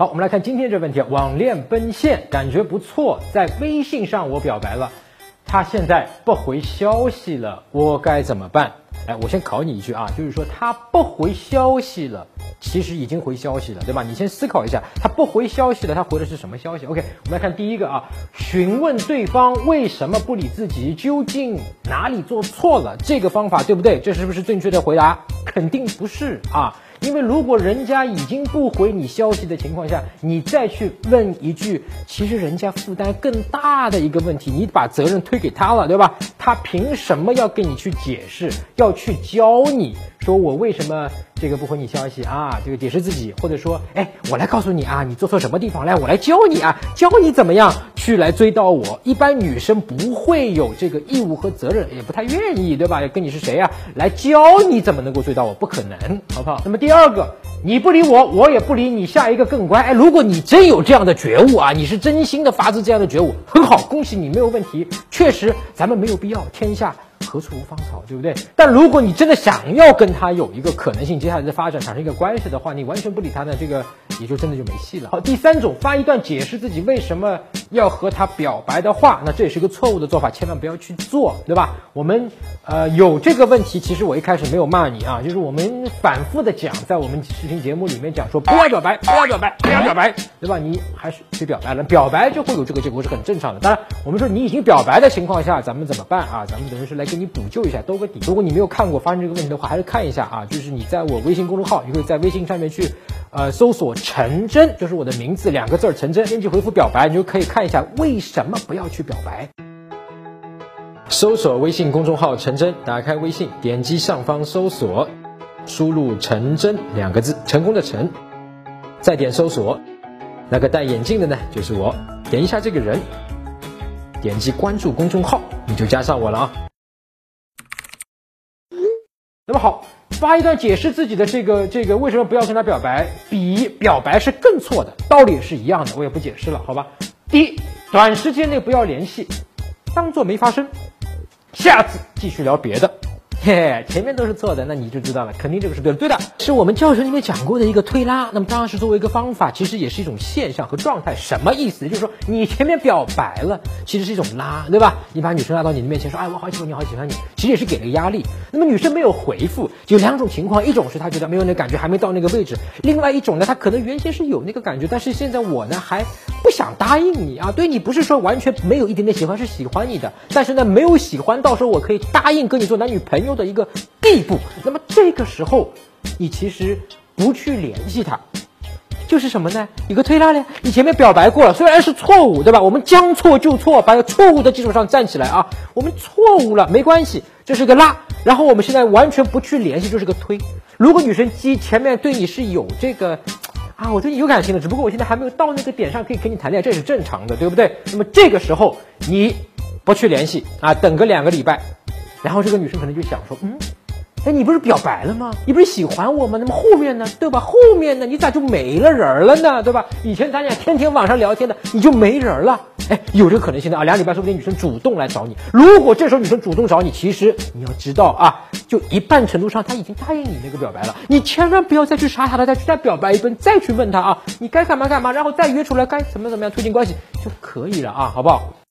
好，我们来看今天这个问题，网恋奔现，感觉不错，在微信上我表白了，他现在不回消息了，我该怎么办？哎，我先考你一句啊，就是说他不回消息了，其实已经回消息了，对吧？你先思考一下，他不回消息了，他回的是什么消息？OK，我们来看第一个啊，询问对方为什么不理自己，究竟哪里做错了？这个方法对不对？这是不是正确的回答？肯定不是啊。因为如果人家已经不回你消息的情况下，你再去问一句，其实人家负担更大的一个问题，你把责任推给他了，对吧？他凭什么要跟你去解释，要去教你说我为什么这个不回你消息啊？这个解释自己，或者说，哎，我来告诉你啊，你做错什么地方，来，我来教你啊，教你怎么样去来追到我。一般女生不会有这个义务和责任，也不太愿意，对吧？跟你是谁呀？来教你怎么能够追到我，不可能，好不好？那么。第二个，你不理我，我也不理你，下一个更乖。哎，如果你真有这样的觉悟啊，你是真心的发自这样的觉悟，很好，恭喜你，没有问题。确实，咱们没有必要，天下。何处无芳草，对不对？但如果你真的想要跟他有一个可能性接下来的发展，产生一个关系的话，你完全不理他呢，这个也就真的就没戏了。好，第三种发一段解释自己为什么要和他表白的话，那这也是个错误的做法，千万不要去做，对吧？我们呃有这个问题，其实我一开始没有骂你啊，就是我们反复的讲，在我们视频节目里面讲说不要表白，不要表白，不要表白，对吧？你还是去表白了，表白就会有这个结果是很正常的。当然，我们说你已经表白的情况下，咱们怎么办啊？咱们等于是来给。你补救一下，兜个底。如果你没有看过发生这个问题的话，还是看一下啊。就是你在我微信公众号，你会在微信上面去，呃，搜索陈真，就是我的名字两个字儿陈真，编辑回复表白，你就可以看一下为什么不要去表白。搜索微信公众号陈真，打开微信，点击上方搜索，输入陈真两个字，成功的陈，再点搜索，那个戴眼镜的呢，就是我，点一下这个人，点击关注公众号，你就加上我了啊。那么好，发一段解释自己的这个这个为什么不要跟他表白，比表白是更错的，道理也是一样的，我也不解释了，好吧？第一，短时间内不要联系，当做没发生，下次继续聊别的。嘿，前面都是错的，那你就知道了，肯定这个是对的。对的，是我们教程里面讲过的一个推拉。那么当然是作为一个方法，其实也是一种现象和状态。什么意思？就是说你前面表白了，其实是一种拉，对吧？你把女生拉到你的面前说，哎，我好喜欢你，好喜欢你，其实也是给了压力。那么女生没有回复，有两种情况，一种是她觉得没有那感觉，还没到那个位置；另外一种呢，她可能原先是有那个感觉，但是现在我呢还不想答应你啊。对你不是说完全没有一点点喜欢，是喜欢你的，但是呢没有喜欢到时候我可以答应跟你做男女朋友。的一个地步，那么这个时候，你其实不去联系他，就是什么呢？一个推拉呢？你前面表白过了，虽然是错误，对吧？我们将错就错，把错误的基础上站起来啊！我们错误了，没关系，这是个拉。然后我们现在完全不去联系，就是个推。如果女生基前面对你是有这个啊，我对你有感情的，只不过我现在还没有到那个点上可以跟你谈恋爱，这是正常的，对不对？那么这个时候你不去联系啊，等个两个礼拜。然后这个女生可能就想说，嗯，哎，你不是表白了吗？你不是喜欢我吗？那么后面呢，对吧？后面呢，你咋就没了人了呢？对吧？以前咱俩天天网上聊天的，你就没人了？哎，有这个可能性的啊，两礼拜说不定女生主动来找你。如果这时候女生主动找你，其实你要知道啊，就一半程度上她已经答应你那个表白了。你千万不要再去傻傻的再去再表白一顿，再去问她啊，你该干嘛干嘛，然后再约出来该怎么怎么样推进关系就可以了啊，好不好？